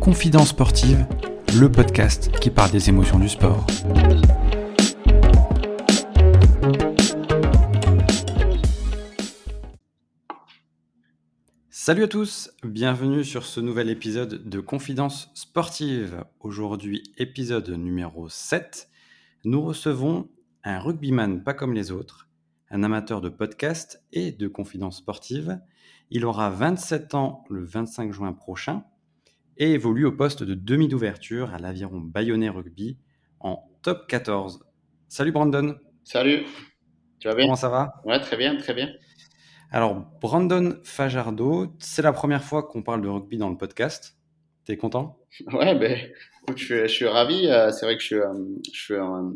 Confidence sportive, le podcast qui parle des émotions du sport. Salut à tous, bienvenue sur ce nouvel épisode de Confidence sportive. Aujourd'hui, épisode numéro 7. Nous recevons un rugbyman pas comme les autres, un amateur de podcast et de confidence sportive. Il aura 27 ans le 25 juin prochain et évolue au poste de demi d'ouverture à l'Aviron Bayonnais Rugby en top 14. Salut Brandon. Salut. Tu vas bien? Comment ça va? Ouais, très bien, très bien. Alors, Brandon Fajardo, c'est la première fois qu'on parle de rugby dans le podcast. T'es content? Ouais, ben, je, suis, je ravi. Euh, C'est vrai que je suis, euh,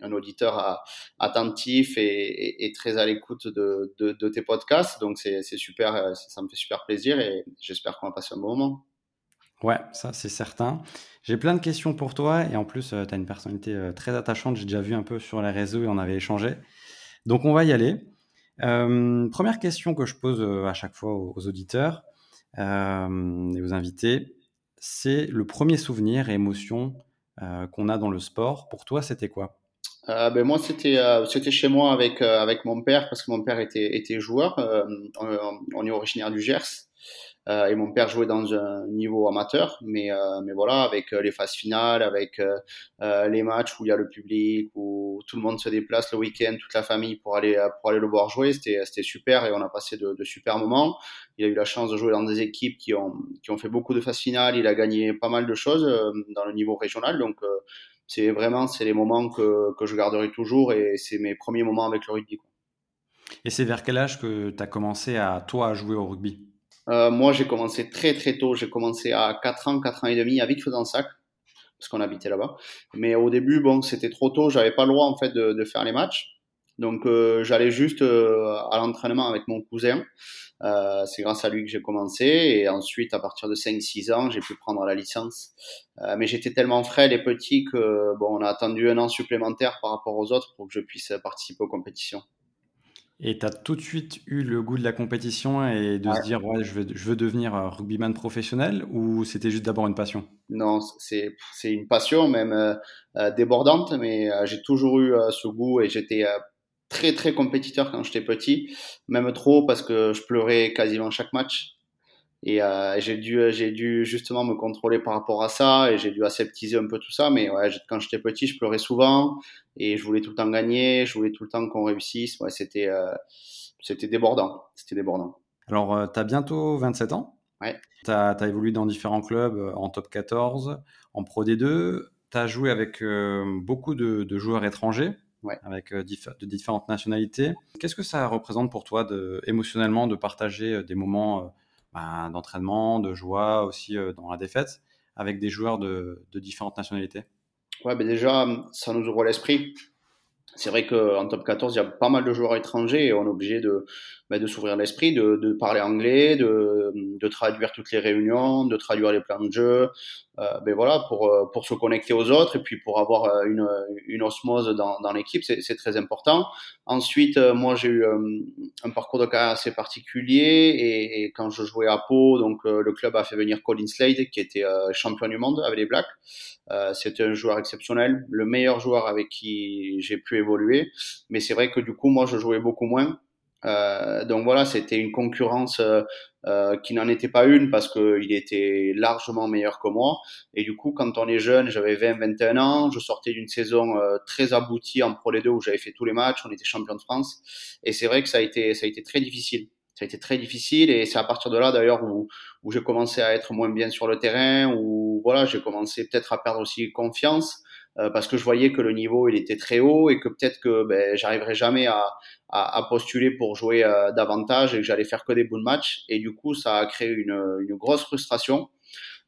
un, auditeur attentif et, très à l'écoute de, tes podcasts. Donc, c'est super, euh, ça me fait super plaisir et j'espère qu'on va passer un bon moment. Ouais, ça c'est certain. J'ai plein de questions pour toi et en plus, tu as une personnalité très attachante. J'ai déjà vu un peu sur les réseaux et on avait échangé. Donc, on va y aller. Première question que je pose à chaque fois aux, auditeurs et aux invités, c'est le premier souvenir et émotion euh, qu'on a dans le sport. Pour toi, c'était quoi? Euh, ben moi, c'était euh, c'était chez moi avec avec mon père parce que mon père était était joueur. On est originaire du Gers euh, et mon père jouait dans un niveau amateur, mais euh, mais voilà, avec euh, les phases finales, avec les matchs où il y a le public, où tout le monde se déplace le week-end, toute la famille pour aller pour aller le voir jouer, c'était super et on a passé de, super moments. Il a eu la chance de jouer dans des équipes qui ont qui ont fait beaucoup de phases finales. Il a gagné pas mal de choses dans le niveau régional, donc c'est vraiment c'est les moments que, que je garderai toujours et c'est mes premiers moments avec le rugby. Et c'est vers quel âge que tu as commencé à toi à jouer au rugby? Euh, moi, j'ai commencé très très tôt. J'ai commencé à 4 ans, 4 ans et demi à Vic-Fezensac parce qu'on habitait là-bas. Mais au début, bon, c'était trop tôt. J'avais pas le droit en fait de, de faire les matchs. Donc euh, j'allais juste euh, à l'entraînement avec mon cousin. Euh, c'est grâce à lui que j'ai commencé et ensuite à partir de 5-6 ans j'ai pu prendre la licence. Euh, mais j'étais tellement frêle et petit que bon on a attendu un an supplémentaire par rapport aux autres pour que je puisse participer aux compétitions. Et tu as tout de suite eu le goût de la compétition et de Ouais. se dire, ouais, je veux, je veux devenir euh, rugbyman professionnel ou c'était juste d'abord une passion? Non, c'est c'est une passion même euh, euh, débordante, mais euh, j'ai toujours eu ce goût et j'étais très très compétiteur quand j'étais petit, même trop parce que je pleurais quasiment chaque match. Et euh, j'ai dû j'ai dû justement me contrôler par rapport à ça et j'ai dû aseptiser un peu tout ça. Mais ouais, quand j'étais petit, je pleurais souvent et je voulais tout le temps gagner, je voulais tout le temps qu'on réussisse. Ouais, c'était euh, c'était débordant, c'était débordant. Alors, tu as bientôt 27 ans. Ouais. Tu as, évolué dans différents clubs euh, en top 14, en Pro D2. Tu as joué avec euh, beaucoup de, de joueurs étrangers, Ouais. avec euh, de différentes nationalités. Qu'est-ce que ça représente pour toi de, émotionnellement de partager euh, des moments ben, d'entraînement, de joie aussi euh, dans la défaite avec des joueurs de, de différentes nationalités Ouais, ben déjà, ça nous ouvre l'esprit. C'est vrai qu'en top 14, il y a pas mal de joueurs étrangers et on est obligé de, ben, de s'ouvrir l'esprit, de, parler anglais, de, traduire toutes les réunions, de traduire les plans de jeu, euh, ben voilà, pour, euh, pour se connecter aux autres et puis pour avoir euh, une, une osmose dans, dans l'équipe, c'est très important. Ensuite, euh, moi, j'ai eu un parcours de carrière assez particulier et, quand je jouais à Pau, donc le club a fait venir Colin Slade qui était champion du monde avec les Blacks. Euh, C'était un joueur exceptionnel, le meilleur joueur avec qui j'ai pu évoluer. Mais c'est vrai que du coup, moi, je jouais beaucoup moins. Euh, donc voilà, c'était une concurrence euh, euh, qui n'en était pas une parce qu'il était largement meilleur que moi. Et du coup, quand on est jeune, j'avais 20, 21 ans, je sortais d'une saison très aboutie en Pro D2 où j'avais fait tous les matchs, on était champion de France. Et c'est vrai que ça a été, ça a été très difficile. Ça a été très difficile et c'est à partir de là d'ailleurs où, où j'ai commencé à être moins bien sur le terrain, où voilà, j'ai commencé peut-être à perdre aussi confiance euh, parce que je voyais que le niveau il était très haut et que peut-être que ben, j'arriverais jamais à, à, à, postuler pour jouer euh, davantage et que j'allais faire que des bons matchs et du coup ça a créé une, une grosse frustration.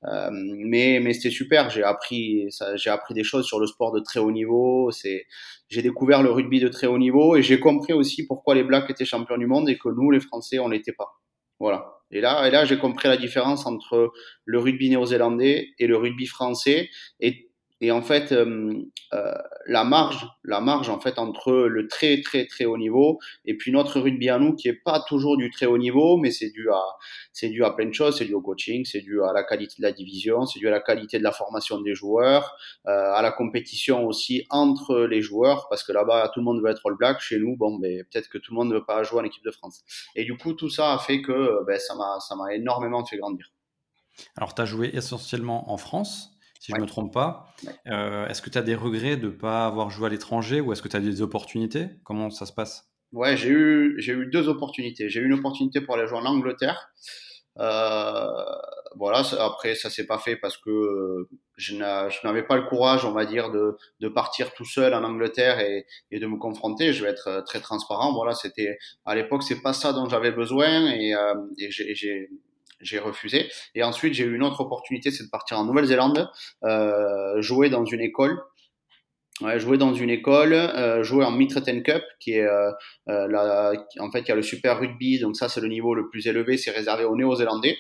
Euh, mais mais c'était super. J'ai appris j'ai appris des choses sur le sport de très haut niveau. C'est j'ai découvert le rugby de très haut niveau et j'ai compris aussi pourquoi les Blacks étaient champions du monde et que nous les Français on l'était pas. Voilà. Et là, et là, j'ai compris la différence entre le rugby néo-zélandais et le rugby français. Et en fait, euh, euh, la marge, la marge en fait entre le très très très haut niveau et puis notre rugby à nous qui est pas toujours du très haut niveau, mais c'est dû à c'est dû à plein de choses, c'est dû au coaching, c'est dû à la qualité de la division, c'est dû à la qualité de la formation des joueurs, euh, à la compétition aussi entre les joueurs, parce que là-bas tout le monde veut être All Black, chez nous bon, ben peut-être que tout le monde ne veut pas jouer en équipe de France. Et du coup tout ça a fait que ben, ça m'a ça m'a énormément fait grandir. Alors tu as joué essentiellement en France si je ne me trompe pas. Euh, est-ce que tu as des regrets de ne pas avoir joué à l'étranger ou est-ce que tu as des opportunités? Comment ça se passe? Ouais, j'ai eu, j'ai eu deux opportunités. J'ai eu une opportunité pour aller jouer en Angleterre. Euh, voilà, après ça s'est pas fait parce que je n'avais pas le courage, on va dire, de, de partir tout seul en Angleterre et, et, de me confronter. Je vais être très transparent. Voilà, c'était à l'époque c'est pas ça dont j'avais besoin et, euh, et j'ai j'ai refusé. Et ensuite, j'ai eu une autre opportunité, c'est de partir en Nouvelle-Zélande, euh, jouer dans une école. Ouais, jouer dans une école, euh, jouer en Mitreten Cup, qui est euh, euh en fait il y a le Super Rugby, donc ça c'est le niveau le plus élevé, c'est réservé aux Néo-Zélandais.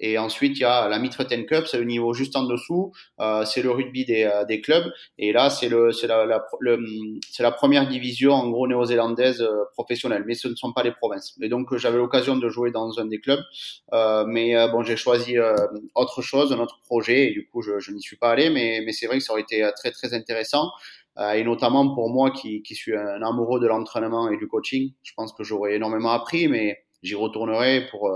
Et ensuite, il y a la Mitre Ten Cup, c'est le niveau juste en dessous, euh, c'est le rugby des, euh, des, clubs. Et là, c'est le, c'est la, la, première division en gros néo-zélandaise euh, professionnelle, mais ce ne sont pas les provinces. Et donc, j'avais l'occasion de jouer dans un des clubs, euh, mais euh, bon, j'ai choisi autre chose, un autre projet, et du coup, je, je n'y suis pas allé. Mais, mais c'est vrai que ça aurait été très très intéressant. et notamment pour moi qui, qui suis un amoureux de l'entraînement et du coaching, je pense que j'aurais énormément appris, mais j'y retournerai pour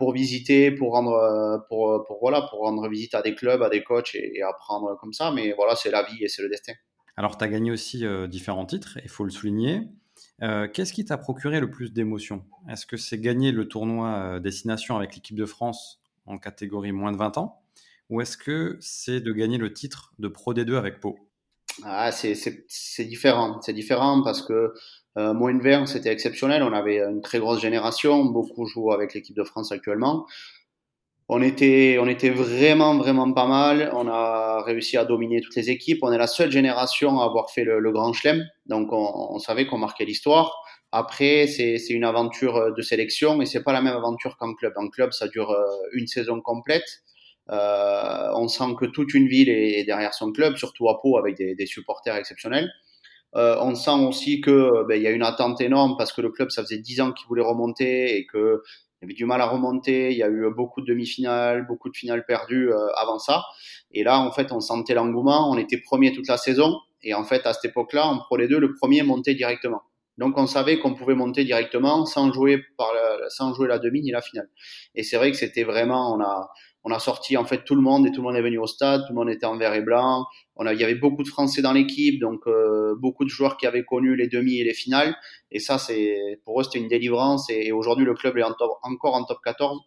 pour visiter, pour rendre, euh, pour, euh, pour, voilà, pour rendre visite à des clubs, à des coachs et, apprendre comme ça. Mais voilà, c'est la vie et c'est le destin. Alors, tu as gagné aussi euh, différents titres, il faut le souligner. Qu'est-ce qui t'a procuré le plus d'émotions? Est-ce que c'est gagner le tournoi Destination avec l'équipe de France en catégorie moins de 20 ans? Ou est-ce que c'est de gagner le titre de Pro D2 avec Pau? Ah, c'est différent. C'est différent parce que euh, moins de c'était exceptionnel. On avait une très grosse génération. Beaucoup jouent avec l'équipe de France actuellement. On était, on était vraiment, vraiment pas mal. On a réussi à dominer toutes les équipes. On est la seule génération à avoir fait le, Grand Chelem. Donc, on, on savait qu'on marquait l'histoire. Après, c'est une aventure de sélection et c'est pas la même aventure qu'en club. En club, ça dure euh, une saison complète. Euh, on sent que toute une ville est derrière son club, surtout à Pau avec des, des supporters exceptionnels. Euh, on sent aussi que ben, il y a une attente énorme parce que le club ça faisait dix ans qu'il voulait remonter et que il avait du mal à remonter. Il y a eu beaucoup de demi-finales, beaucoup de finales perdues euh, avant ça. Et là, en fait, on sentait l'engouement. On était premier toute la saison. Et en fait, à cette époque-là, en Pro les deux, le premier montait directement. Donc, on savait qu'on pouvait monter directement sans jouer par la, sans jouer la demi ni la finale. Et c'est vrai que c'était vraiment, on a, on a sorti en fait tout le monde et tout le monde est venu au stade, tout le monde était en vert et blanc. On a, il y avait beaucoup de Français dans l'équipe, donc euh, beaucoup de joueurs qui avaient connu les demi et les finales. Et ça, c'est pour eux c'était une délivrance. Et, aujourd'hui, le club est encore en top 14.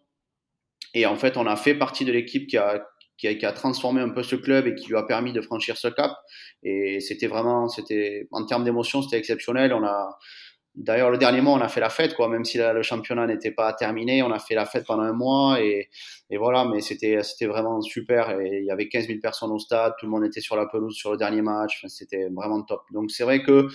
Et en fait, on a fait partie de l'équipe qui a, qui a, qui a, transformé un peu ce club et qui lui a permis de franchir ce cap. Et c'était vraiment, c'était en termes d'émotion, c'était exceptionnel. On a D'ailleurs, le dernier mois, on a fait la fête, quoi. Même si le championnat n'était pas terminé, on a fait la fête pendant un mois et, voilà. Mais c'était vraiment super. Et il y avait 15 000 personnes au stade, tout le monde était sur la pelouse sur le dernier match. C'était vraiment top. Donc c'est vrai que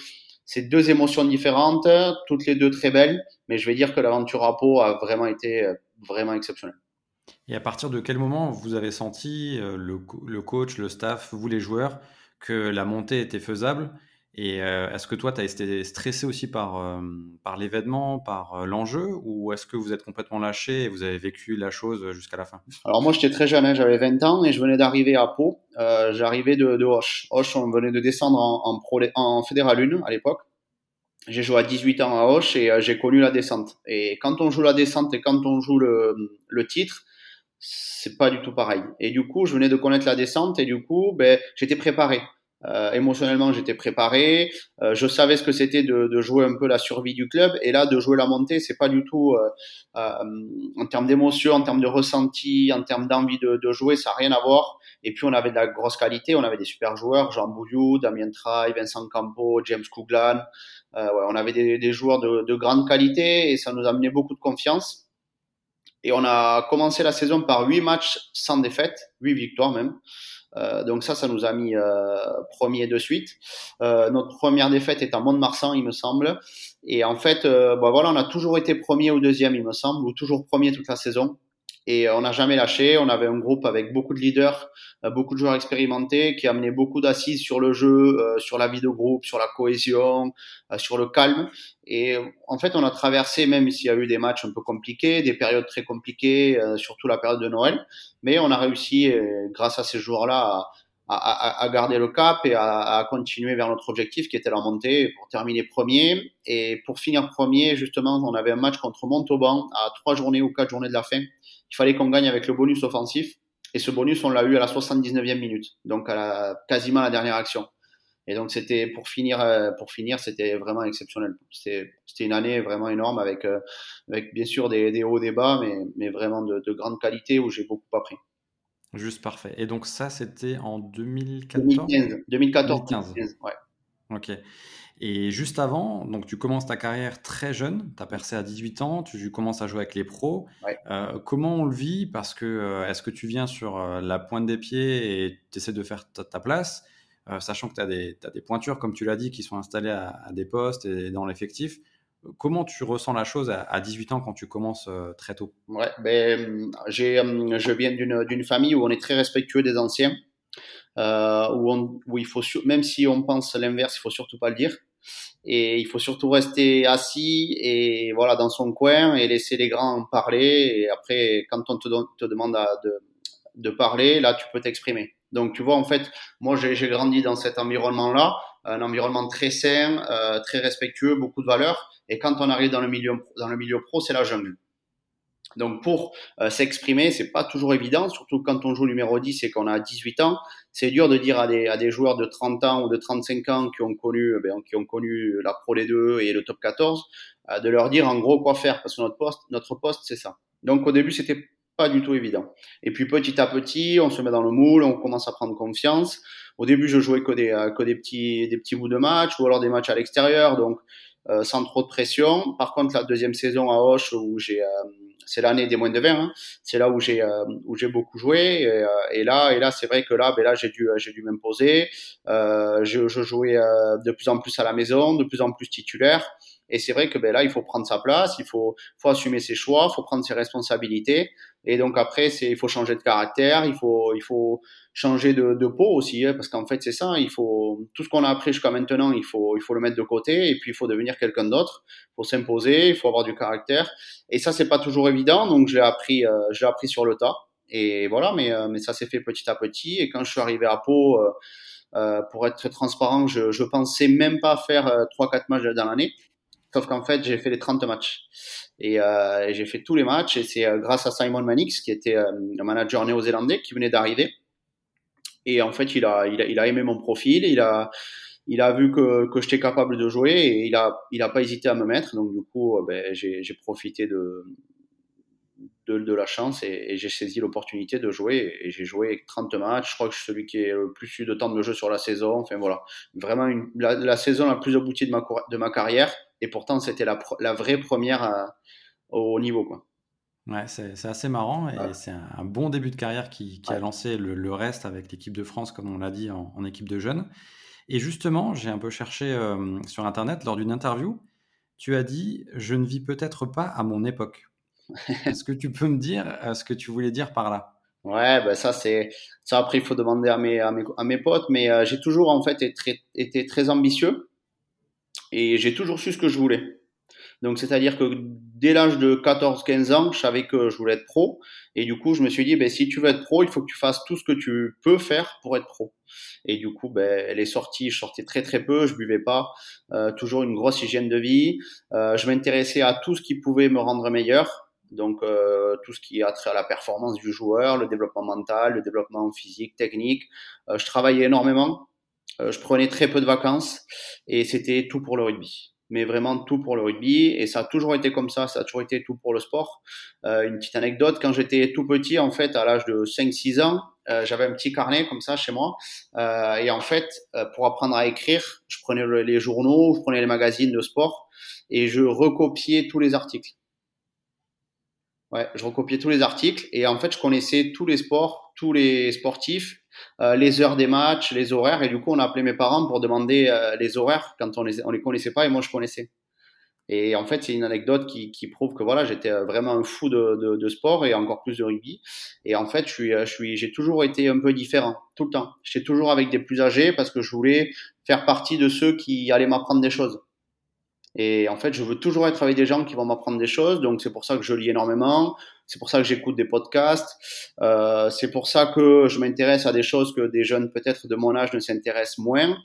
c'est deux émotions différentes, toutes les deux très belles. Mais je vais dire que l'aventure à Pau a vraiment été vraiment exceptionnelle. Et à partir de quel moment vous avez senti euh, le, le coach, le staff, vous les joueurs, que la montée était faisable et euh, est-ce que toi, tu as été stressé aussi par, euh, par l'événement, par euh, l'enjeu, ou est-ce que vous êtes complètement lâché et vous avez vécu la chose jusqu'à la fin? Alors moi, j'étais très jeune, hein, j'avais 20 ans et je venais d'arriver à Pau. J'arrivais de, de Hoche. Hoche, on venait de descendre en, en, Fédéral 1 à l'époque. J'ai joué à 18 ans à Hoche et j'ai connu la descente. Et quand on joue la descente et quand on joue le, le titre, c'est pas du tout pareil. Et du coup, je venais de connaître la descente et du coup, ben, j'étais préparé. Euh, émotionnellement, j'étais préparé. Euh, je savais ce que c'était de, de, jouer un peu la survie du club. Et là, de jouer la montée, c'est pas du tout euh, euh en termes d'émotion, en termes de ressenti, en termes d'envie de, de, jouer, ça n'a rien à voir. Et puis, on avait de la grosse qualité. On avait des super joueurs, Jean Bouillou, Damien Traille, Vincent Campo, James Couglan. Euh, ouais, on avait des, des joueurs de, de, grande qualité et ça nous amenait beaucoup de confiance. Et on a commencé la saison par huit matchs sans défaite, huit victoires même. Euh, donc ça, ça nous a mis euh, premier de suite. Euh, notre première défaite est à Mont-de-Marsan, il me semble. Et en fait, bah voilà, on a toujours été premier ou deuxième, il me semble, ou toujours premier toute la saison. Et on n'a jamais lâché. On avait un groupe avec beaucoup de leaders, beaucoup de joueurs expérimentés qui amenaient beaucoup d'assises sur le jeu, sur la vie de groupe, sur la cohésion, sur le calme. Et en fait, on a traversé, même s'il y a eu des matchs un peu compliqués, des périodes très compliquées, surtout la période de Noël, mais on a réussi, grâce à ces joueurs-là, à, garder le cap et à, à, continuer vers notre objectif qui était la montée pour terminer premier. Et pour finir premier, justement, on avait un match contre Montauban à trois journées ou quatre journées de la fin. Il fallait qu'on gagne avec le bonus offensif. Et ce bonus, on l'a eu à la 79e minute, donc à la, quasiment la dernière action. Et donc c'était pour finir, euh, pour finir, c'était vraiment exceptionnel. C'était une année vraiment énorme avec, euh, avec bien sûr des, des hauts, des bas, mais, mais vraiment de, de grande qualité où j'ai beaucoup appris. Juste parfait. Et donc ça, c'était en 2014 2015. 2014. 2015. ouais. Ok. Et juste avant, donc tu commences ta carrière très jeune, tu as percé à 18 ans, tu commences à jouer avec les pros. Ouais. Euh, comment on le vit? Parce que euh, est-ce que tu viens sur euh, la pointe des pieds et tu essaies de faire ta, ta place, sachant que tu as, as, des pointures, comme tu l'as dit, qui sont installées à, à des postes et dans l'effectif Comment tu ressens la chose à 18 ans quand tu commences très tôt? Ouais, ben, je viens d'une, d'une famille où on est très respectueux des anciens, euh, où, on, où il faut, même si on pense l'inverse, il faut surtout pas le dire. Et il faut surtout rester assis et voilà dans son coin et laisser les grands parler. Et après, quand on te, demande de, parler, là, tu peux t'exprimer. Donc, tu vois, en fait, moi, j'ai, j'ai grandi dans cet environnement-là, un environnement très sain, euh, très respectueux, beaucoup de valeurs. Et quand on arrive dans le milieu, dans le milieu pro, c'est la jungle. Donc pour euh, s'exprimer, c'est pas toujours évident, surtout quand on joue numéro 10 et qu'on a 18 ans. C'est dur de dire à des, à des joueurs de 30 ans ou de 35 ans qui ont connu, eh ben, qui ont connu la Pro D2 et le Top 14, euh, de leur dire en gros quoi faire, parce que notre poste, notre poste, c'est ça. Donc au début, c'était pas du tout évident. Et puis petit à petit, on se met dans le moule, on commence à prendre confiance. Au début, je jouais que des, euh, que des petits, des petits bouts de match ou alors des matchs à l'extérieur. Donc euh, sans trop de pression. Par contre, la deuxième saison à Hoche, où j'ai, euh, c'est l'année des moins de 20, hein, c'est là où j'ai euh, où j'ai beaucoup joué. Et, et, là, et là, c'est vrai que là, ben là, j'ai dû j'ai dû m'imposer. je, je jouais de plus en plus à la maison, de plus en plus titulaire. Et c'est vrai que ben là, il faut prendre sa place, il faut, faut assumer ses choix, il faut prendre ses responsabilités. Et donc après, c'est, il faut changer de caractère, il faut, il faut changer de, de peau aussi, hein, parce qu'en fait, c'est ça. Il faut tout ce qu'on a appris jusqu'à maintenant, il faut, il faut le mettre de côté, et puis il faut devenir quelqu'un d'autre. Il faut s'imposer, il faut avoir du caractère. Et ça, c'est pas toujours évident. Donc, je l'ai appris, euh, je l'ai appris sur le tas. Et voilà, mais, euh, mais ça s'est fait petit à petit. Et quand je suis arrivé à Pau, euh, euh pour être transparent, je, je pensais même pas faire euh, trois, quatre matchs dans l'année. Sauf qu'en fait, j'ai fait les 30 matchs. Et, euh, j'ai fait tous les matchs. Et c'est euh, grâce à Simon Mannix, qui était euh, un manager néo-zélandais, qui venait d'arriver. Et en fait, il a, il a, il a aimé mon profil. Il a, il a vu que, que j'étais capable de jouer et il a, il a pas hésité à me mettre. Donc, du coup, euh, ben, j'ai profité de, de, de, la chance et, et j'ai saisi l'opportunité de jouer. Et j'ai joué 30 matchs. Je crois que je suis celui qui est le plus eu de temps de jeu sur la saison. Enfin, voilà. Vraiment une, la, la saison la plus aboutie de ma, de ma carrière et pourtant c'était la, la, vraie première à, au niveau. Quoi. Ouais, c'est assez marrant et ouais. c'est un, un, bon début de carrière qui, qui ouais. a lancé le, le, reste avec l'équipe de France, comme on l'a dit, en, en, équipe de jeunes. Et justement, j'ai un peu cherché euh, sur Internet lors d'une interview, tu as dit Je ne vis peut-être pas à mon époque. Est-ce que tu peux me dire euh, ce que tu voulais dire par là? Ouais, ben ça c'est ça après il faut demander à mes à mes, à mes potes, mais euh, j'ai toujours en fait été très ambitieux et j'ai toujours su ce que je voulais. Donc, c'est-à-dire que dès l'âge de 14-15 ans, je savais que je voulais être pro. Et du coup, je me suis dit, ben, si tu veux être pro, il faut que tu fasses tout ce que tu peux faire pour être pro. Et du coup, ben, elle est sortie, je sortais très très peu, je buvais pas, euh, toujours une grosse hygiène de vie. Euh, je m'intéressais à tout ce qui pouvait me rendre meilleur. Donc, euh, tout ce qui a trait à la performance du joueur, le développement mental, le développement physique, technique. Euh, je travaillais énormément. Euh, je prenais très peu de vacances et c'était tout pour le rugby mais vraiment tout pour le rugby. Et ça a toujours été comme ça, ça a toujours été tout pour le sport. Euh, une petite anecdote, quand j'étais tout petit, en fait, à l'âge de 5-6 ans, euh, j'avais un petit carnet comme ça chez moi. Euh, et en fait, euh, pour apprendre à écrire, je prenais le, les journaux, je prenais les magazines de sport et je recopiais tous les articles. Ouais, je recopiais tous les articles et en fait, je connaissais tous les sports, tous les sportifs, euh, les heures des matchs, les horaires et du coup, on a appelé mes parents pour demander euh, les horaires quand on les on les connaissait pas et moi je connaissais. Et en fait, c'est une anecdote qui, qui, prouve que voilà, j'étais vraiment un fou de, de, de, sport et encore plus de rugby. Et en fait, je suis, je suis, j'ai toujours été un peu différent tout le temps. J'étais toujours avec des plus âgés parce que je voulais faire partie de ceux qui allaient m'apprendre des choses. Et en fait, je veux toujours être avec des gens qui vont m'apprendre des choses. Donc, c'est pour ça que je lis énormément. C'est pour ça que j'écoute des podcasts. Euh, c'est pour ça que je m'intéresse à des choses que des jeunes peut-être de mon âge ne s'intéressent moins.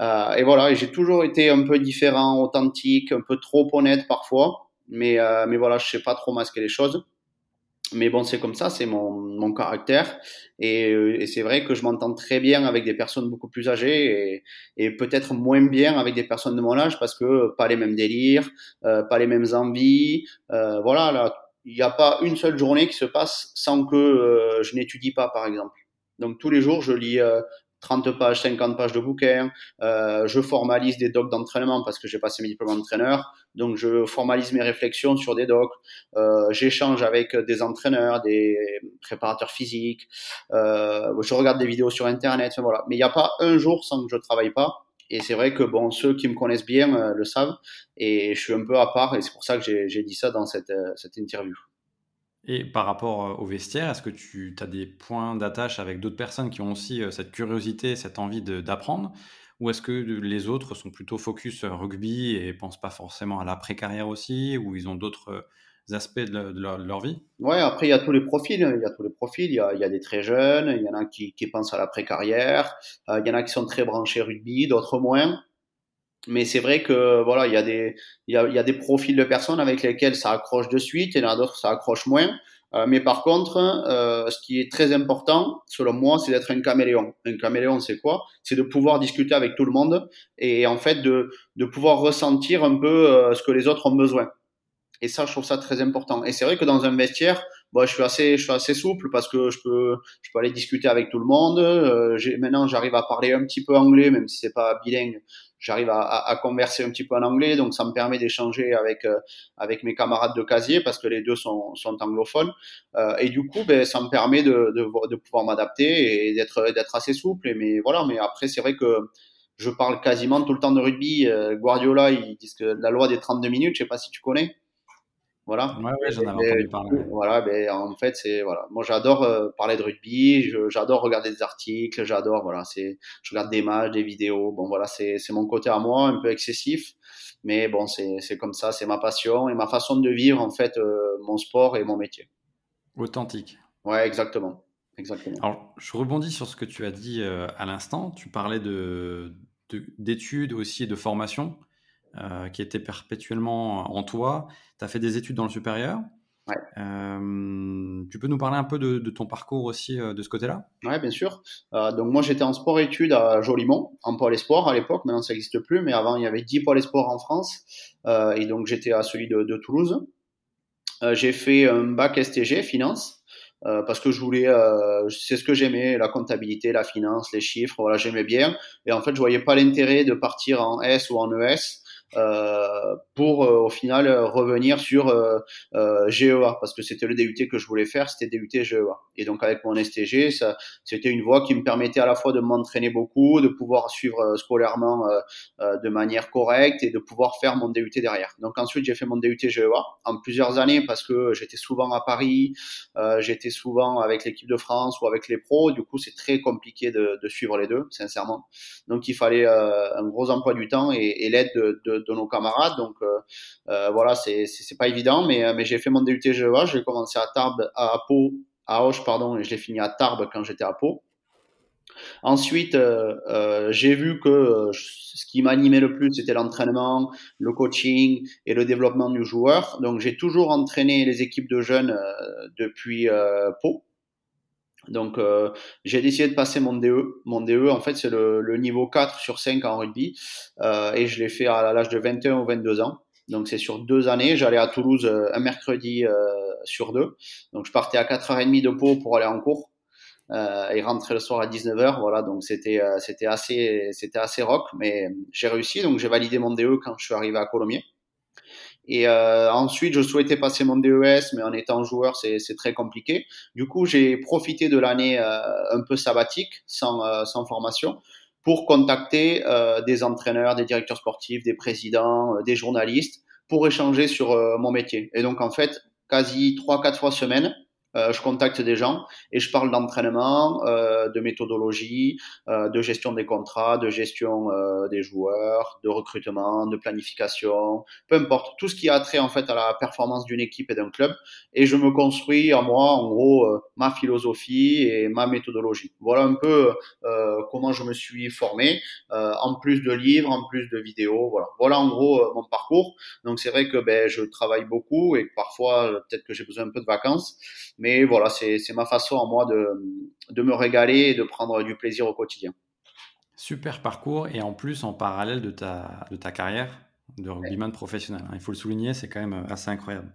Euh, et voilà, j'ai toujours été un peu différent, authentique, un peu trop honnête parfois. Mais, euh, mais voilà, je sais pas trop masquer les choses. Mais bon, c'est comme ça, c'est mon, mon caractère. Et, et c'est vrai que je m'entends très bien avec des personnes beaucoup plus âgées et, et peut-être moins bien avec des personnes de mon âge parce que pas les mêmes délires, euh, pas les mêmes envies. Euh, voilà, là, il n'y a pas une seule journée qui se passe sans que euh, je n'étudie pas, par exemple. Donc tous les jours, je lis euh, 30 pages, 50 pages de bouquins. Euh, je formalise des docs d'entraînement parce que j'ai passé mes diplômes d'entraîneur. Donc, je formalise mes réflexions sur des docs. Euh, J'échange avec des entraîneurs, des préparateurs physiques. Euh, je regarde des vidéos sur Internet. Voilà. Mais il n'y a pas un jour sans que je travaille pas. Et c'est vrai que bon, ceux qui me connaissent bien euh, le savent. Et je suis un peu à part. Et c'est pour ça que j'ai dit ça dans cette, euh, cette interview. Et par rapport euh, au vestiaire, est-ce que tu as des points d'attache avec d'autres personnes qui ont aussi cette curiosité, cette envie d'apprendre? Ou est-ce que les autres sont plutôt focus rugby et pensent pas forcément à l'après-carrière aussi? Ou ils ont d'autres aspects de, leur, vie Ouais, après, il y a tous les profils. Il y a tous les profils. Il y a, des très jeunes, il y en a qui, pensent à l'après-carrière, il y en a qui sont très branchés rugby, d'autres moins. Mais c'est vrai que voilà, il y a des il y a, il y a des profils de personnes avec lesquels ça accroche de suite, et il y en a d'autres ça accroche moins. Euh, mais par contre, euh, ce qui est très important, selon moi, c'est d'être un caméléon. Un caméléon, c'est quoi? C'est de pouvoir discuter avec tout le monde et en fait de, de pouvoir ressentir un peu euh, ce que les autres ont besoin. Et ça, je trouve ça très important. Et c'est vrai que dans un vestiaire, bon, je suis assez, je suis assez souple parce que je peux, je peux aller discuter avec tout le monde. Euh, maintenant, j'arrive à parler un petit peu anglais, même si c'est pas bilingue j'arrive à, à, à, converser un petit peu en anglais, donc ça me permet d'échanger avec euh, avec mes camarades de casier parce que les deux sont, sont anglophones. Euh, et du coup, ben, ça me permet de, de, de pouvoir m'adapter et d'être d'être assez souple. Et mais voilà, mais après c'est vrai que je parle quasiment tout le temps de rugby. Euh, Guardiola, ils disent que la loi des 32 minutes, je sais pas si tu connais. Voilà. Ouais, ouais, j'en avais entendu parler. Voilà, ben, en fait, c'est voilà. Moi, j'adore euh, parler de rugby, j'adore regarder des articles, j'adore voilà, c'est je regarde des matchs, des vidéos. Bon voilà, c'est c'est mon côté à moi, un peu excessif, mais bon, c'est c'est comme ça, c'est ma passion et ma façon de vivre en fait euh, mon sport et mon métier. Authentique. Ouais, exactement. Exactement. Alors, je rebondis sur ce que tu as dit euh, à l'instant. Tu parlais de d'études aussi et de formation. Euh, qui était perpétuellement en toi. Tu as fait des études dans le supérieur. Ouais. Euh, tu peux nous parler un peu de, de ton parcours aussi euh, de ce côté-là? Oui, bien sûr. Euh, donc moi, j'étais en sport-études à Jolimont, en pôle espoir à l'époque. Maintenant, ça n'existe plus, mais avant, il y avait 10 pôles espoir en France. Et donc, j'étais à celui de, de Toulouse. j'ai fait un bac STG, finance. Parce que je voulais, c'est ce que j'aimais, la comptabilité, la finance, les chiffres, voilà, j'aimais bien. Et en fait, je voyais pas l'intérêt de partir en S ou en ES pour euh, au final euh, revenir sur GEA parce que c'était le DUT que je voulais faire, c'était DUT GEA. Et donc avec mon STG, ça, c'était une voie qui me permettait à la fois de m'entraîner beaucoup, de pouvoir suivre scolairement de manière correcte et de pouvoir faire mon DUT derrière. Donc ensuite j'ai fait mon DUT GEA en plusieurs années parce que j'étais souvent à Paris, j'étais souvent avec l'équipe de France ou avec les pros. Du coup c'est très compliqué de, de, suivre les deux, sincèrement. Donc il fallait un gros emploi du temps et, et l'aide de, de de, nos camarades. Donc euh, euh, voilà, c'est pas évident, mais euh, mais j'ai fait mon DUT GEA. J'ai commencé à Tarbes, à Pau, à Auch, pardon, et je l'ai fini à Tarbes quand j'étais à Pau. Ensuite, j'ai vu que ce qui m'animait le plus, c'était l'entraînement, le coaching et le développement du joueur. Donc, j'ai toujours entraîné les équipes de jeunes depuis Pau. Donc, euh, j'ai décidé de passer mon DE. Mon DE, en fait, c'est le, le, niveau 4 sur 5 en rugby. Euh, et je l'ai fait à l'âge de 21 ou 22 ans. Donc, c'est sur deux années. J'allais à Toulouse euh, un mercredi euh, sur deux. Donc, je partais à 4h30 de Pau pour aller en cours. Euh, et rentrer le soir à 19h. Voilà, donc c'était c'était assez c'était assez rock, mais j'ai réussi. Donc j'ai validé mon DE quand je suis arrivé à Colomiers. Et euh, ensuite, je souhaitais passer mon DES, mais en étant joueur, c'est très compliqué. Du coup, j'ai profité de l'année euh, un peu sabbatique, sans, euh, sans formation, pour contacter euh, des entraîneurs, des directeurs sportifs, des présidents, euh, des journalistes, pour échanger sur mon métier. Et donc en fait, quasi trois quatre fois semaine, euh, je contacte des gens et je parle d'entraînement, euh, de méthodologie, euh, de gestion des contrats, de gestion euh, des joueurs, de recrutement, de planification, peu importe, tout ce qui a trait en fait à la performance d'une équipe et d'un club. Et je me construis à moi, en gros, euh, ma philosophie et ma méthodologie. Voilà un peu comment je me suis formé, en plus de livres, en plus de vidéos. Voilà, voilà en gros mon parcours. Donc c'est vrai que ben, je travaille beaucoup et parfois peut-être que j'ai besoin un peu de vacances. Mais voilà, c'est ma façon à moi de, de me régaler et de prendre du plaisir au quotidien. Super parcours et en plus en parallèle de ta, de ta carrière de rugbyman professionnel. Hein. Il faut le souligner, c'est quand même assez incroyable.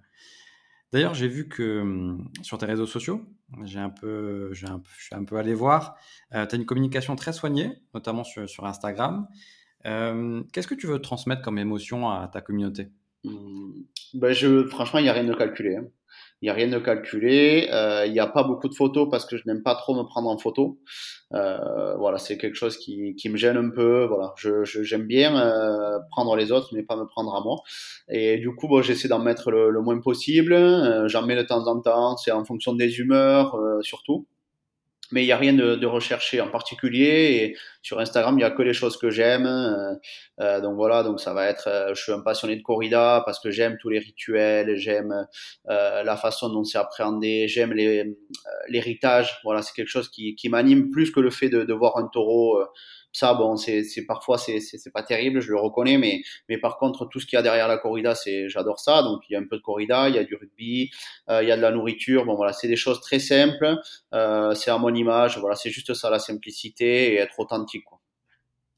D'ailleurs, j'ai vu que hum, sur tes réseaux sociaux, j'ai un peu, je suis un peu allé voir, euh, tu as une communication très soignée, notamment sur, sur Instagram. Euh, qu'est-ce que tu veux transmettre comme émotion à ta communauté? Hum, ben je, Franchement, il n'y a rien de calculé. Hein. Il n'y a rien de calculé. Euh, il n'y a pas beaucoup de photos parce que je n'aime pas trop me prendre en photo. Euh, voilà, c'est quelque chose qui, qui, me gêne un peu. Voilà, je, j'aime bien euh, prendre les autres, mais pas me prendre à moi. Et du coup, bon, j'essaie d'en mettre le, le, moins possible. Euh, j'en mets de temps en temps. C'est en fonction des humeurs, euh, surtout mais il n'y a rien de, de, recherché en particulier. Et sur Instagram, il n'y a que les choses que j'aime. Euh, euh, donc voilà, donc ça va être. Euh, je suis un passionné de corrida parce que j'aime tous les rituels, j'aime euh, la façon dont c'est appréhendé, j'aime l'héritage. Voilà, c'est quelque chose qui, qui m'anime plus que le fait de, de voir un taureau ça, bon, c'est parfois c'est pas terrible, je le reconnais, mais mais par contre tout ce qu'il y a derrière la corrida, c'est j'adore ça. Donc il y a un peu de corrida, il y a du rugby, euh, il y a de la nourriture. Bon voilà, c'est des choses très simples. Euh, c'est à mon image. Voilà, c'est juste ça la simplicité et être authentique. Quoi.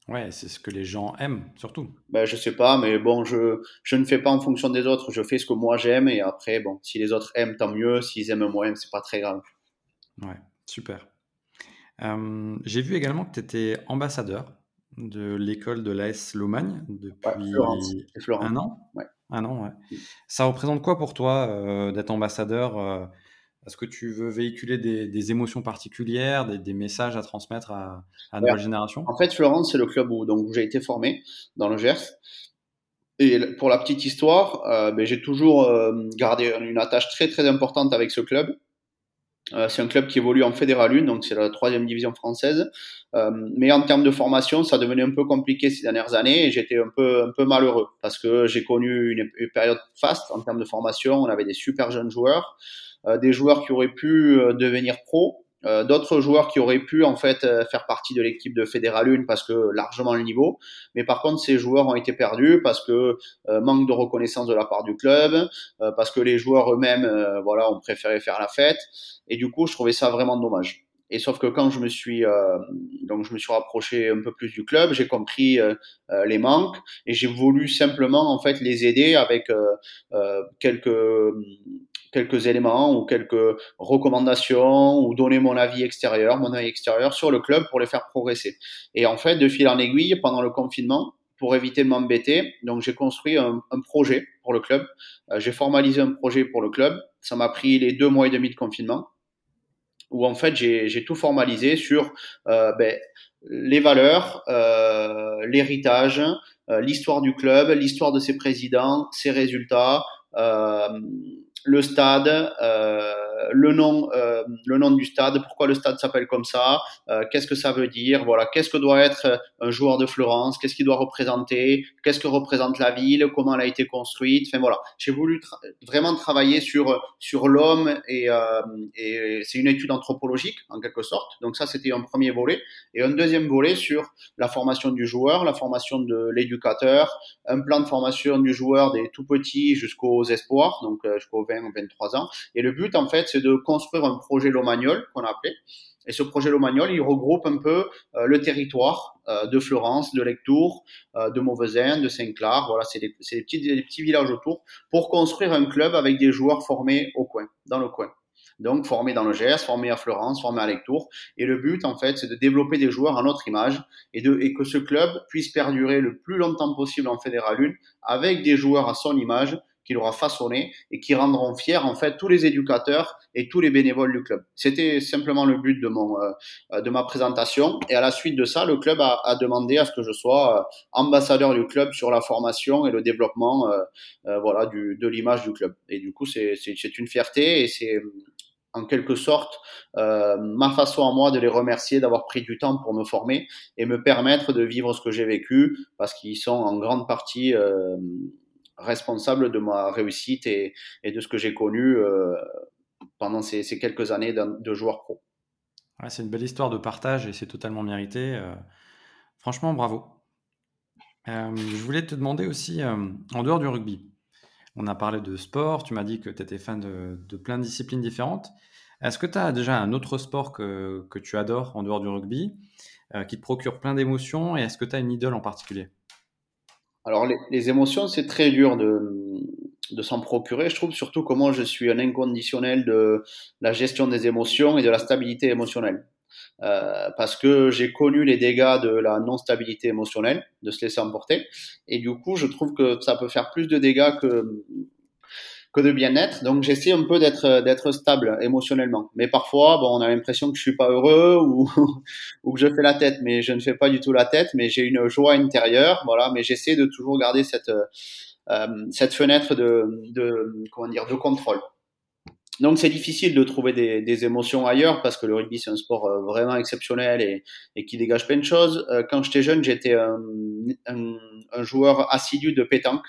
Ouais, c'est ce que les gens aiment, surtout. Ben, je sais pas, mais bon, je, je ne fais pas en fonction des autres, je fais ce que moi j'aime, et après, bon, si les autres aiment, tant mieux, s'ils aiment moins, c'est pas très grave. Ouais, super. Euh, j'ai vu également que tu étais ambassadeur de l'école de l'AS Lomagne depuis un an. Ouais. Un an, ouais. Mm. Ça représente quoi pour toi euh, d'être ambassadeur euh, Est-ce que tu veux véhiculer des, des émotions particulières, des, des, messages à transmettre à, à nouvelle génération? En fait, Florence, c'est le club où, donc, où j'ai été formé, dans le Gers. Et pour la petite histoire, euh, ben, j'ai toujours gardé une attache très très importante avec ce club. Euh, c'est un club qui évolue en Fédéral 1, donc c'est la troisième division française. Euh, mais en termes de formation, ça devenait un peu compliqué ces dernières années et j'étais un peu, un peu malheureux parce que j'ai connu une, période faste en termes de formation. On avait des super jeunes joueurs, euh, des joueurs qui auraient pu devenir pro, euh, d'autres joueurs qui auraient pu en fait euh, faire partie de l'équipe de Fédéral 1 parce que largement le niveau, mais par contre ces joueurs ont été perdus parce que euh, manque de reconnaissance de la part du club, parce que les joueurs eux-mêmes voilà ont préféré faire la fête et du coup je trouvais ça vraiment dommage. Et sauf que quand je me suis euh, donc je me suis rapproché un peu plus du club, j'ai compris euh, les manques et j'ai voulu simplement en fait les aider avec euh, quelques quelques éléments ou quelques recommandations ou donner mon avis extérieur, mon avis extérieur sur le club pour les faire progresser. Et en fait, de fil en aiguille, pendant le confinement, pour éviter de m'embêter, donc j'ai construit un, projet pour le club. Euh, j'ai formalisé un projet pour le club. Ça m'a pris les deux mois et demi de confinement, où en fait j'ai tout formalisé sur euh, ben, les valeurs, euh, l'héritage, l'histoire du club, l'histoire de ses présidents, ses résultats. Euh, le stade, euh, le nom, euh, le nom du stade, pourquoi le stade s'appelle comme ça, euh, qu'est-ce que ça veut dire, voilà, qu'est-ce que doit être un joueur de Florence, qu'est-ce qu'il doit représenter, qu'est-ce que représente la ville, comment elle a été construite, enfin voilà, j'ai voulu vraiment travailler sur sur l'homme et, euh, et c'est une étude anthropologique en quelque sorte, donc ça c'était un premier volet. Et un deuxième volet sur la formation du joueur, la formation de l'éducateur, un plan de formation du joueur des tout petits jusqu'aux espoirs, donc jusqu'aux 20 ou 23 ans, et le but en fait c'est de construire un projet Lomagnol qu'on a appelé. Et ce projet Lomagnol, il regroupe un peu euh, le territoire euh, de Florence, de Lectour, euh, de Mauvesin, de Saint-Clar. Voilà, c'est des, petits, villages autour pour construire un club avec des joueurs formés au coin, dans le coin. Donc formés dans le Gers, formés à Florence, formés à Lectour. Et le but, en fait, c'est de développer des joueurs à notre image et que ce club puisse perdurer le plus longtemps possible en Fédéral 1 avec des joueurs à son image qu'il aura façonné et qui rendront fiers en fait tous les éducateurs et tous les bénévoles du club. C'était simplement le but de mon euh, de ma présentation et à la suite de ça, le club a, a demandé à ce que je sois euh, ambassadeur du club sur la formation et le développement euh, voilà du, de l'image du club. Et du coup, c'est c'est une fierté et c'est en quelque sorte euh, ma façon à moi de les remercier d'avoir pris du temps pour me former et me permettre de vivre ce que j'ai vécu parce qu'ils sont en grande partie euh, responsables de ma réussite et, de ce que j'ai connu euh, pendant ces, quelques années de joueur pro. C'est une belle histoire de partage et c'est totalement mérité. Euh, franchement, bravo. Euh, je voulais te demander aussi, en dehors du rugby, on a parlé de sport, tu m'as dit que tu étais fan de, plein de disciplines différentes. Est-ce que tu as déjà un autre sport que, que, tu adores en dehors du rugby, qui te procure plein d'émotions, et est-ce que tu as une idole en particulier? Alors les, les émotions, c'est très dur de, de s'en procurer. Je trouve surtout comment je suis un inconditionnel de la gestion des émotions et de la stabilité émotionnelle. Euh, parce que j'ai connu les dégâts de la non-stabilité émotionnelle, de se laisser emporter, et du coup, je trouve que ça peut faire plus de dégâts que de bien-être. Donc, j'essaie un peu d'être d'être stable émotionnellement. Mais parfois, bon, on a l'impression que je suis pas heureux ou que je fais la tête, mais je ne fais pas du tout la tête. Mais j'ai une joie intérieure, voilà. Mais j'essaie de toujours garder cette euh, cette fenêtre de, comment dire de contrôle. Donc c'est difficile de trouver des, émotions ailleurs parce que le rugby c'est un sport euh, vraiment exceptionnel et, qui dégage plein de choses. Euh, quand j'étais jeune, j'étais un, joueur assidu de pétanque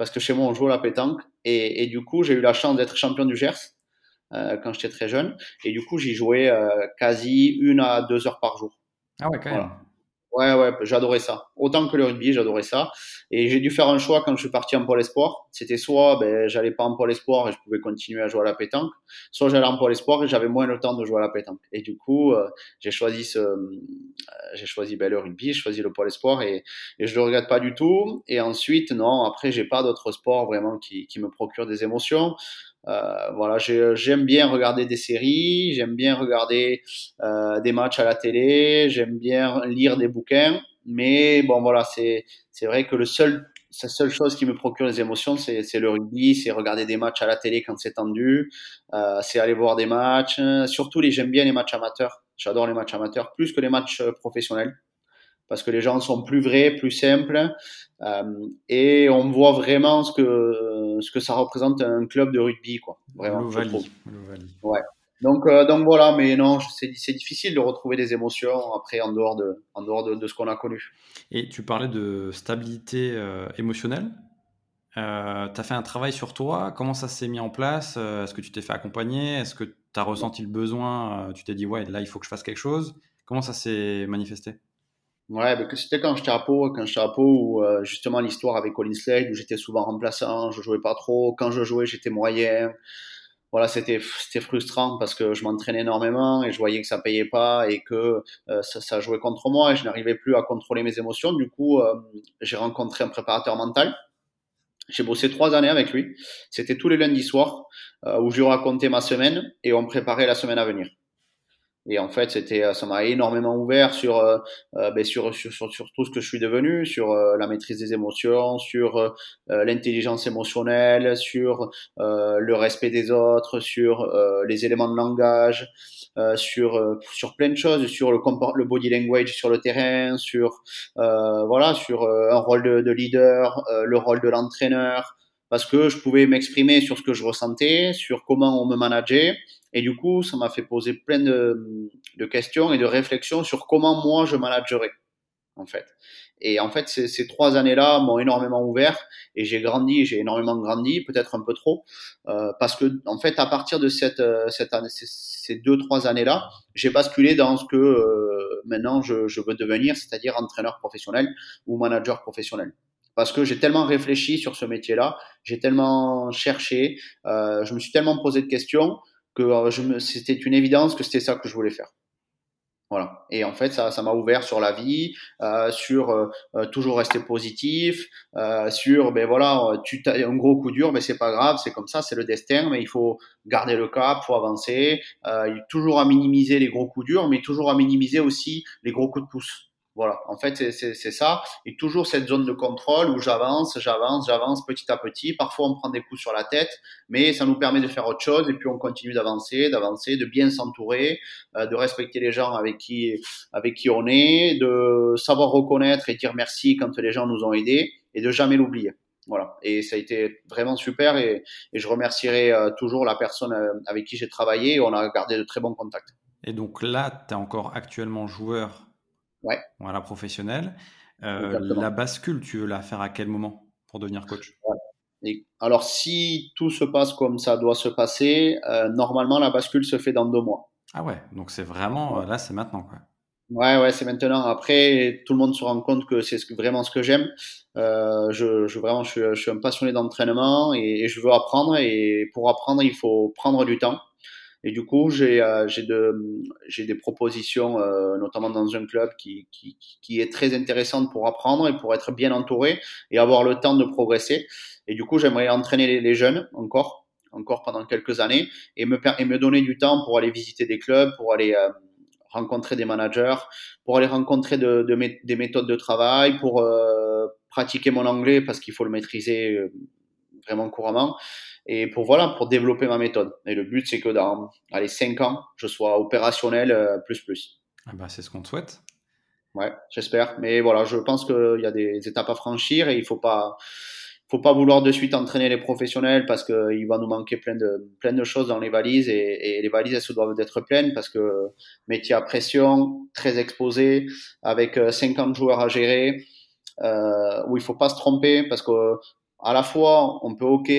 parce que chez moi on joue à la pétanque et, et du coup j'ai eu la chance d'être champion du Gers euh, quand j'étais très jeune et du coup j'y jouais euh, quasi une à deux heures par jour. Ah ouais quand même. Ouais, ouais, j'adorais ça. Autant que le rugby, j'adorais ça. Et j'ai dû faire un choix quand je suis parti en pôle espoir. C'était soit ben, j'allais pas en pôle espoir et je pouvais continuer à jouer à la pétanque, soit j'allais en pôle espoir et j'avais moins le temps de jouer à la pétanque. Et du coup, euh, j'ai choisi ce, euh, j'ai choisi ben, le rugby, j'ai choisi le pôle espoir et, et je le regrette pas du tout. Et ensuite, non, après, j'ai pas d'autres sports vraiment qui, qui me procurent des émotions. Euh, voilà, j'aime bien regarder des séries, j'aime bien regarder euh, des matchs à la télé, j'aime bien lire des bouquins, mais bon voilà, c'est c'est vrai que le seul la seule chose qui me procure des émotions, c'est le rugby, c'est regarder des matchs à la télé quand c'est tendu, euh, c'est aller voir des matchs. Surtout, j'aime bien les matchs amateurs. J'adore les matchs amateurs plus que les matchs euh, professionnels parce que les gens sont plus vrais, plus simples, euh, et on voit vraiment ce que ce que ça représente un club de rugby, quoi. Vraiment. Ouais. Donc euh, donc voilà, mais non, c'est c'est difficile de retrouver des émotions après en dehors de en dehors de, de ce qu'on a connu. Et tu parlais de stabilité euh, émotionnelle. Euh, tu as fait un travail sur toi. Comment ça s'est mis en place? Est-ce que tu t'es fait accompagner? Est-ce que tu as ressenti le besoin? Tu t'es dit, ouais, là, il faut que je fasse quelque chose. Comment ça s'est manifesté? Ouais, ben, c'était quand j'étais à Pau, quand j'étais à Pau, où euh, justement l'histoire avec Colin Slade, où j'étais souvent remplaçant, je jouais pas trop. Quand je jouais, j'étais moyen. Voilà, c'était c'était frustrant parce que je m'entraînais énormément et je voyais que ça payait pas et que euh, ça, ça, jouait contre moi et je n'arrivais plus à contrôler mes émotions. Du coup, euh, j'ai rencontré un préparateur mental. J'ai bossé trois années avec lui. C'était tous les lundis soirs euh, où je lui racontais ma semaine et on préparait la semaine à venir. Et en fait, c'était, euh, ça m'a énormément ouvert sur, euh, euh, ben sur, sur, sur, tout ce que je suis devenu, sur euh, la maîtrise des émotions, sur euh, l'intelligence émotionnelle, sur le respect des autres, sur les éléments de langage, sur, sur plein de choses, sur le, le body language sur le terrain, sur, voilà, sur un rôle de, de leader, le rôle de l'entraîneur, parce que je pouvais m'exprimer sur ce que je ressentais, sur comment on me manageait et du coup, ça m'a fait poser plein de, de, questions et de réflexions sur comment moi je managerais, en fait. Et en fait, ces, ces trois années-là m'ont énormément ouvert et j'ai grandi, j'ai énormément grandi, peut-être un peu trop, euh, parce que en fait, à partir de cette, euh, cette année, ces deux trois années-là, j'ai basculé dans ce que euh, maintenant je, je veux devenir, c'est-à-dire entraîneur professionnel ou manager professionnel parce que j'ai tellement réfléchi sur ce métier-là, j'ai tellement cherché, euh, je me suis tellement posé de questions que euh, c'était une évidence que c'était ça que je voulais faire. Voilà. Et en fait, ça, ça m'a ouvert sur la vie, euh, sur euh, euh toujours rester positif, euh, sur ben voilà, tu as un gros coup dur, mais c'est pas grave, c'est comme ça, c'est le destin, mais il faut garder le cap, faut avancer, euh, toujours à minimiser les gros coups durs, mais toujours à minimiser aussi les gros coups de pouce. Voilà, en fait, c'est ça. Et toujours cette zone de contrôle où j'avance, j'avance, j'avance petit à petit. Parfois, on prend des coups sur la tête, mais ça nous permet de faire autre chose. Et puis, on continue d'avancer, d'avancer, de bien s'entourer, euh, de respecter les gens avec qui, avec qui on est, de savoir reconnaître et dire merci quand les gens nous ont aidés et de jamais l'oublier. Voilà. Et ça a été vraiment super et, je remercierai euh, toujours la personne euh, avec qui j'ai travaillé. On a gardé de très bons contacts. Et donc là, tu es encore actuellement joueur Ouais. Voilà, professionnel. Euh, la bascule, tu veux la faire à quel moment pour devenir coach? Alors, si tout se passe comme ça doit se passer, euh, normalement, la bascule se fait dans deux mois. Ah ouais, donc c'est vraiment, là, c'est maintenant, quoi. Ouais, ouais, c'est maintenant. Après, tout le monde se rend compte que c'est vraiment ce que j'aime. Euh, je, je, vraiment, je, je, suis un passionné d'entraînement et, je veux apprendre. Et pour apprendre, il faut prendre du temps. Et du coup, j'ai euh, de, des propositions, euh, notamment dans un club qui, qui, qui, est très intéressante pour apprendre et pour être bien entouré et avoir le temps de progresser. Et du coup, j'aimerais entraîner les, jeunes encore, encore pendant quelques années et me, et me donner du temps pour aller visiter des clubs, pour aller euh, rencontrer des managers, pour aller rencontrer de, de des méthodes de travail, pour euh, pratiquer mon anglais parce qu'il faut le maîtriser euh, vraiment couramment et pour voilà pour développer ma méthode. Et le but c'est que dans allez 5 ans, je sois opérationnel euh, plus plus. Ah bah, c'est ce qu'on te souhaite. Ouais, j'espère. Mais voilà, je pense qu'il y a des étapes à franchir et il faut pas faut pas vouloir de suite entraîner les professionnels parce qu'il va nous manquer plein de plein de choses dans les valises et, et les valises elles se doivent d'être pleines parce que métier à pression, très exposé, avec 50 euh, joueurs à gérer, euh, où il faut pas se tromper parce que à la fois on peut ok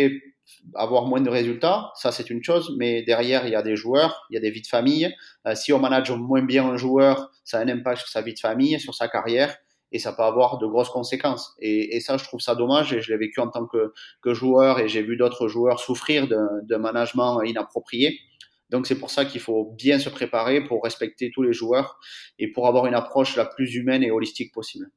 avoir moins de résultats, ça c'est une chose, mais derrière il y a des joueurs, il y a des vies de famille. Euh, si on manage moins bien un joueur, ça a un impact sur sa vie de famille, sur sa carrière, et ça peut avoir de grosses conséquences. Et, ça, je trouve ça dommage, et je l'ai vécu en tant que, que joueur, et j'ai vu d'autres joueurs souffrir d'un management inapproprié. Donc c'est pour ça qu'il faut bien se préparer pour respecter tous les joueurs et pour avoir une approche la plus humaine et holistique possible.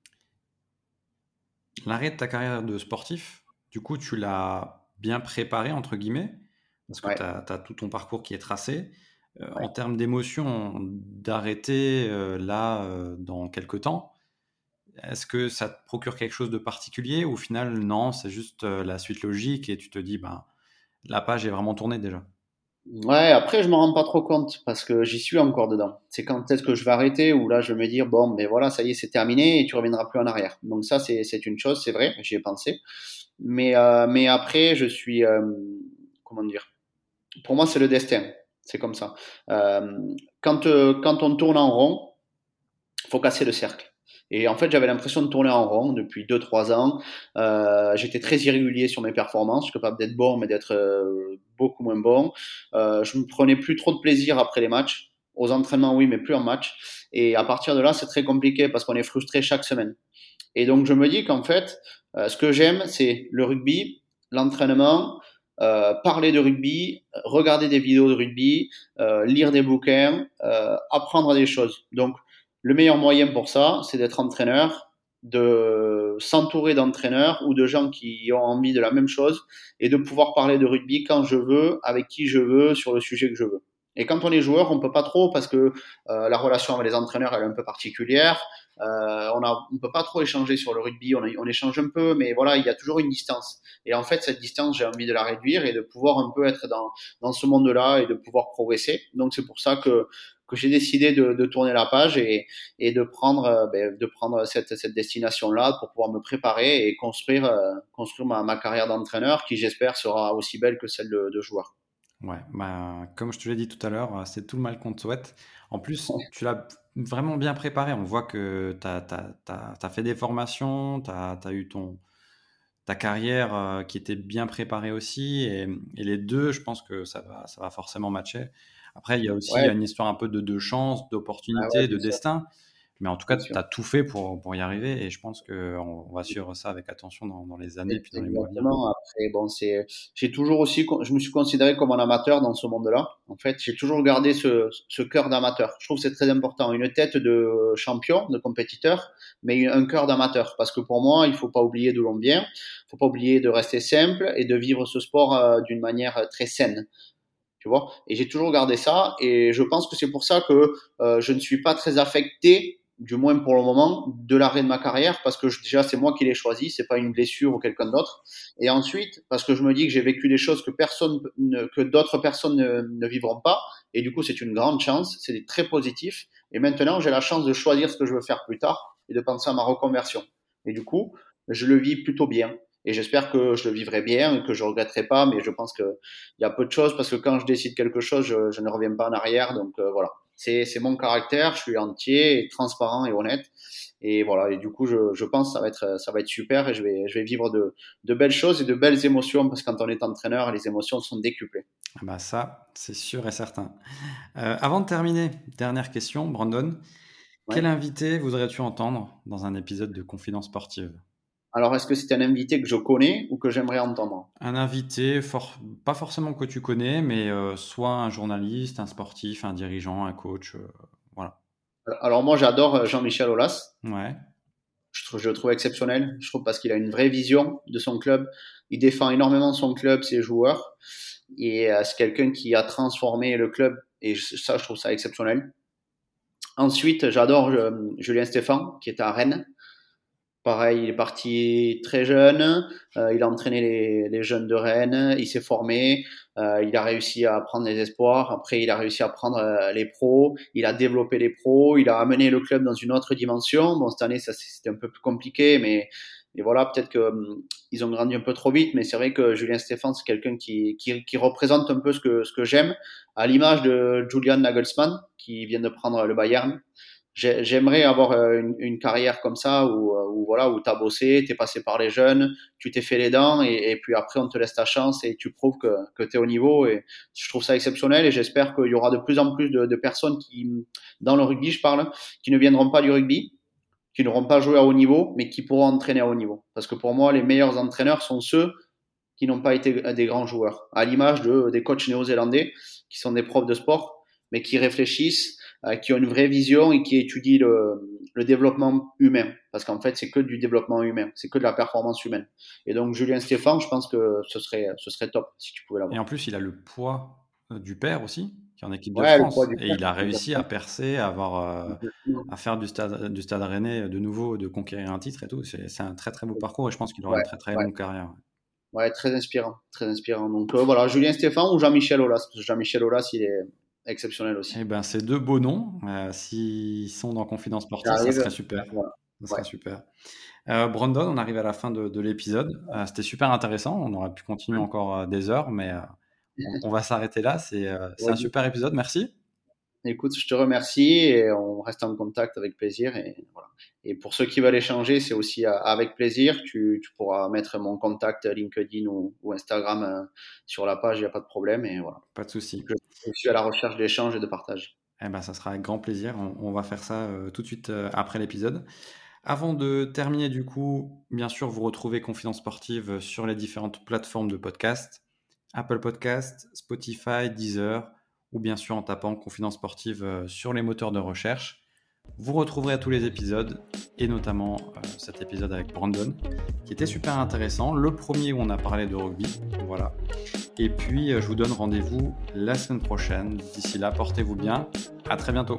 L'arrêt de ta carrière de sportif, du coup, tu l'as bien préparé, entre guillemets, parce que tu as, tout ton parcours qui est tracé. Euh, en termes d'émotion, d'arrêter euh, là euh, dans quelques temps, est-ce que ça te procure quelque chose de particulier ou au final, non, c'est juste la suite logique et tu te dis, ben, la page est vraiment tournée déjà? Ouais, après, je me rends pas trop compte parce que j'y suis encore dedans. C'est quand est-ce que je vais arrêter ou là, je vais me dire, bon, mais voilà, ça y est, c'est terminé et tu reviendras plus en arrière. Donc ça, c'est une chose, c'est vrai, j'y ai pensé. Mais, euh, mais après, je suis, euh, comment dire, pour moi, c'est le destin. C'est comme ça. Euh, quand, euh, quand on tourne en rond, faut casser le cercle. Et en fait, j'avais l'impression de tourner en rond depuis 2-3 ans. Euh, J'étais très irrégulier sur mes performances. Capable d'être bon, mais d'être euh, beaucoup moins bon. Euh, je me prenais plus trop de plaisir après les matchs. Aux entraînements, oui, mais plus en match. Et à partir de là, c'est très compliqué parce qu'on est frustré chaque semaine. Et donc, je me dis qu'en fait, euh, ce que j'aime, c'est le rugby, l'entraînement, euh, parler de rugby, regarder des vidéos de rugby, euh, lire des bouquins, euh, apprendre des choses. Donc, le meilleur moyen pour ça, c'est d'être entraîneur, de s'entourer d'entraîneurs ou de gens qui ont envie de la même chose et de pouvoir parler de rugby quand je veux, avec qui je veux, sur le sujet que je veux. Et quand on est joueur, on peut pas trop parce que euh, la relation avec les entraîneurs elle est un peu particulière. Euh, on on peut pas trop échanger sur le rugby. On, on, échange un peu, mais voilà, il y a toujours une distance. Et en fait, cette distance, j'ai envie de la réduire et de pouvoir un peu être dans dans ce monde-là et de pouvoir progresser. Donc c'est pour ça que que j'ai décidé de, de, tourner la page et, et de prendre euh, ben, de prendre cette, cette destination-là pour pouvoir me préparer et construire euh, construire ma, ma carrière d'entraîneur qui j'espère sera aussi belle que celle de, de joueur. Ouais, bah, comme je te l'ai dit tout à l'heure, c'est tout le mal qu'on te souhaite. En plus, tu l'as vraiment bien préparé. On voit que tu as, fait des formations, tu as, eu ton, ta carrière euh, qui était bien préparée aussi. Et, les deux, je pense que ça va, ça va forcément matcher. Après, il y a aussi une histoire un peu de, de chance, d'opportunité, ah de destin. Mais en tout cas, tu as tout fait pour, pour y arriver et je pense qu'on va suivre ça avec attention dans, dans les années puis dans les mois Après, bon, c'est, j'ai toujours aussi, je me suis considéré comme un amateur dans ce monde-là. En fait, j'ai toujours gardé ce, ce cœur d'amateur. Je trouve que c'est très important. Une tête de champion, de compétiteur, mais un cœur d'amateur. Parce que pour moi, il faut pas oublier d'où l'on vient. Il faut pas oublier de rester simple et de vivre ce sport euh, d'une manière très saine. Tu vois? Et j'ai toujours gardé ça et je pense que c'est pour ça que euh, je ne suis pas très affecté du moins pour le moment, de l'arrêt de ma carrière parce que déjà c'est moi qui l'ai choisi, c'est pas une blessure ou quelqu'un d'autre. Et ensuite parce que je me dis que j'ai vécu des choses que personne, que d'autres personnes ne, vivront pas. Et du coup c'est une grande chance, c'est très positif. Et maintenant j'ai la chance de choisir ce que je veux faire plus tard et de penser à ma reconversion. Et du coup je le vis plutôt bien. Et j'espère que je le vivrai bien, que je regretterai pas, mais je pense qu'il y a peu de choses parce que quand je décide quelque chose, je, je ne reviens pas en arrière. Donc euh, voilà, c'est mon caractère, je suis entier, transparent et honnête. Et voilà, et du coup, je, je, pense que ça va être, ça va être super et je vais, je vais vivre de, de belles choses et de belles émotions parce que quand on est entraîneur, les émotions sont décuplées. Ah bah ça, c'est sûr et certain. Euh, avant de terminer, dernière question, Brandon. Quel invité voudrais-tu entendre dans un épisode de Confidence Sportive? Alors, est-ce que c'est un invité que je connais ou que j'aimerais entendre? Un invité, pas forcément que tu connais, mais euh, soit un journaliste, un sportif, un dirigeant, un coach, euh, voilà. Alors moi, j'adore euh, Jean-Michel Aulas. Ouais. Je, trouve, je le trouve exceptionnel. Je trouve parce qu'il a une vraie vision de son club. Il défend énormément son club, ses joueurs. Et c'est quelqu'un qui a transformé le club. Et ça, je trouve ça exceptionnel. Ensuite, j'adore Julien Stéphan, qui est à Rennes Pareil, il est parti très jeune, euh, il a entraîné les, les, jeunes de Rennes, il s'est formé, euh, il a réussi à prendre les espoirs, après il a réussi à prendre euh, les pros, il a développé les pros, il a amené le club dans une autre dimension. Bon, cette année, ça c'était un peu plus compliqué, mais voilà, peut-être que hum, ont grandi un peu trop vite, mais c'est vrai que Julien Stéphane, c'est quelqu'un qui, qui, qui, représente un peu ce que, ce que j'aime, à l'image de Julian Nagelsmann, qui vient de prendre le Bayern j'aimerais avoir euh, une, carrière comme ça où, euh, où voilà où t'as bossé, t'es passé par les jeunes, tu t'es fait les dents et, puis après on te laisse ta chance et tu prouves que, que tu es au niveau et je trouve ça exceptionnel et j'espère qu'il y aura de plus en plus de, personnes qui dans le rugby je parle qui ne viendront pas du rugby, qui n'auront pas joué à haut niveau mais qui pourront entraîner à haut niveau. Parce que pour moi les meilleurs entraîneurs sont ceux qui n'ont pas été des grands joueurs. À l'image de des coachs néo-zélandais qui sont des profs de sport mais qui réfléchissent qui ont une vraie vision et qui étudient le, le développement humain. Parce qu'en fait, c'est que du développement humain, c'est que de la performance humaine. Et donc, Julien Stéphane, je pense que ce serait, ce serait top si tu pouvais l'avoir. Et en plus, il a le poids euh, du père aussi, qui est en équipe de France. Et il a réussi à percer, à, avoir, euh, à faire du stade, du stade rennais de nouveau, de conquérir un titre et tout. C'est un très très beau parcours et je pense qu'il aura une très très longue carrière. Ouais, très inspirant, très inspirant. Donc voilà, Julien Stéphane ou Jean-Michel Aulas. Jean-Michel Aulas, il est, exceptionnel aussi. Eh ben, ces deux beaux noms, euh, s'ils sont dans Confidence Sportive, ça serait super. Ça serait super. Euh, Brandon, on arrive à la fin de, l'épisode. Euh, c'était super intéressant. On aurait pu continuer encore des heures, mais on, va s'arrêter là. C'est un super épisode. Merci. Écoute, je te remercie et on reste en contact avec plaisir. Et, voilà. et pour ceux qui veulent échanger, c'est aussi avec plaisir. Tu, tu, pourras mettre mon contact LinkedIn ou, ou Instagram sur la page, il n'y a pas de problème. Et voilà. Pas de souci. Je suis à la recherche d'échanges et de partage. Eh ben, ça sera avec grand plaisir. On, va faire ça euh, tout de suite euh, après l'épisode. Avant de terminer, du coup, bien sûr, vous retrouvez Confidence Sportive sur les différentes plateformes de podcast Apple Podcast, Spotify, Deezer, ou bien sûr en tapant Confidence Sportive euh, sur les moteurs de recherche. Vous retrouverez tous les épisodes, et notamment cet épisode avec Brandon, qui était super intéressant. Le premier où on a parlé de rugby. Voilà. Et puis, euh, je vous donne rendez-vous la semaine prochaine. D'ici là, portez-vous bien. À très bientôt.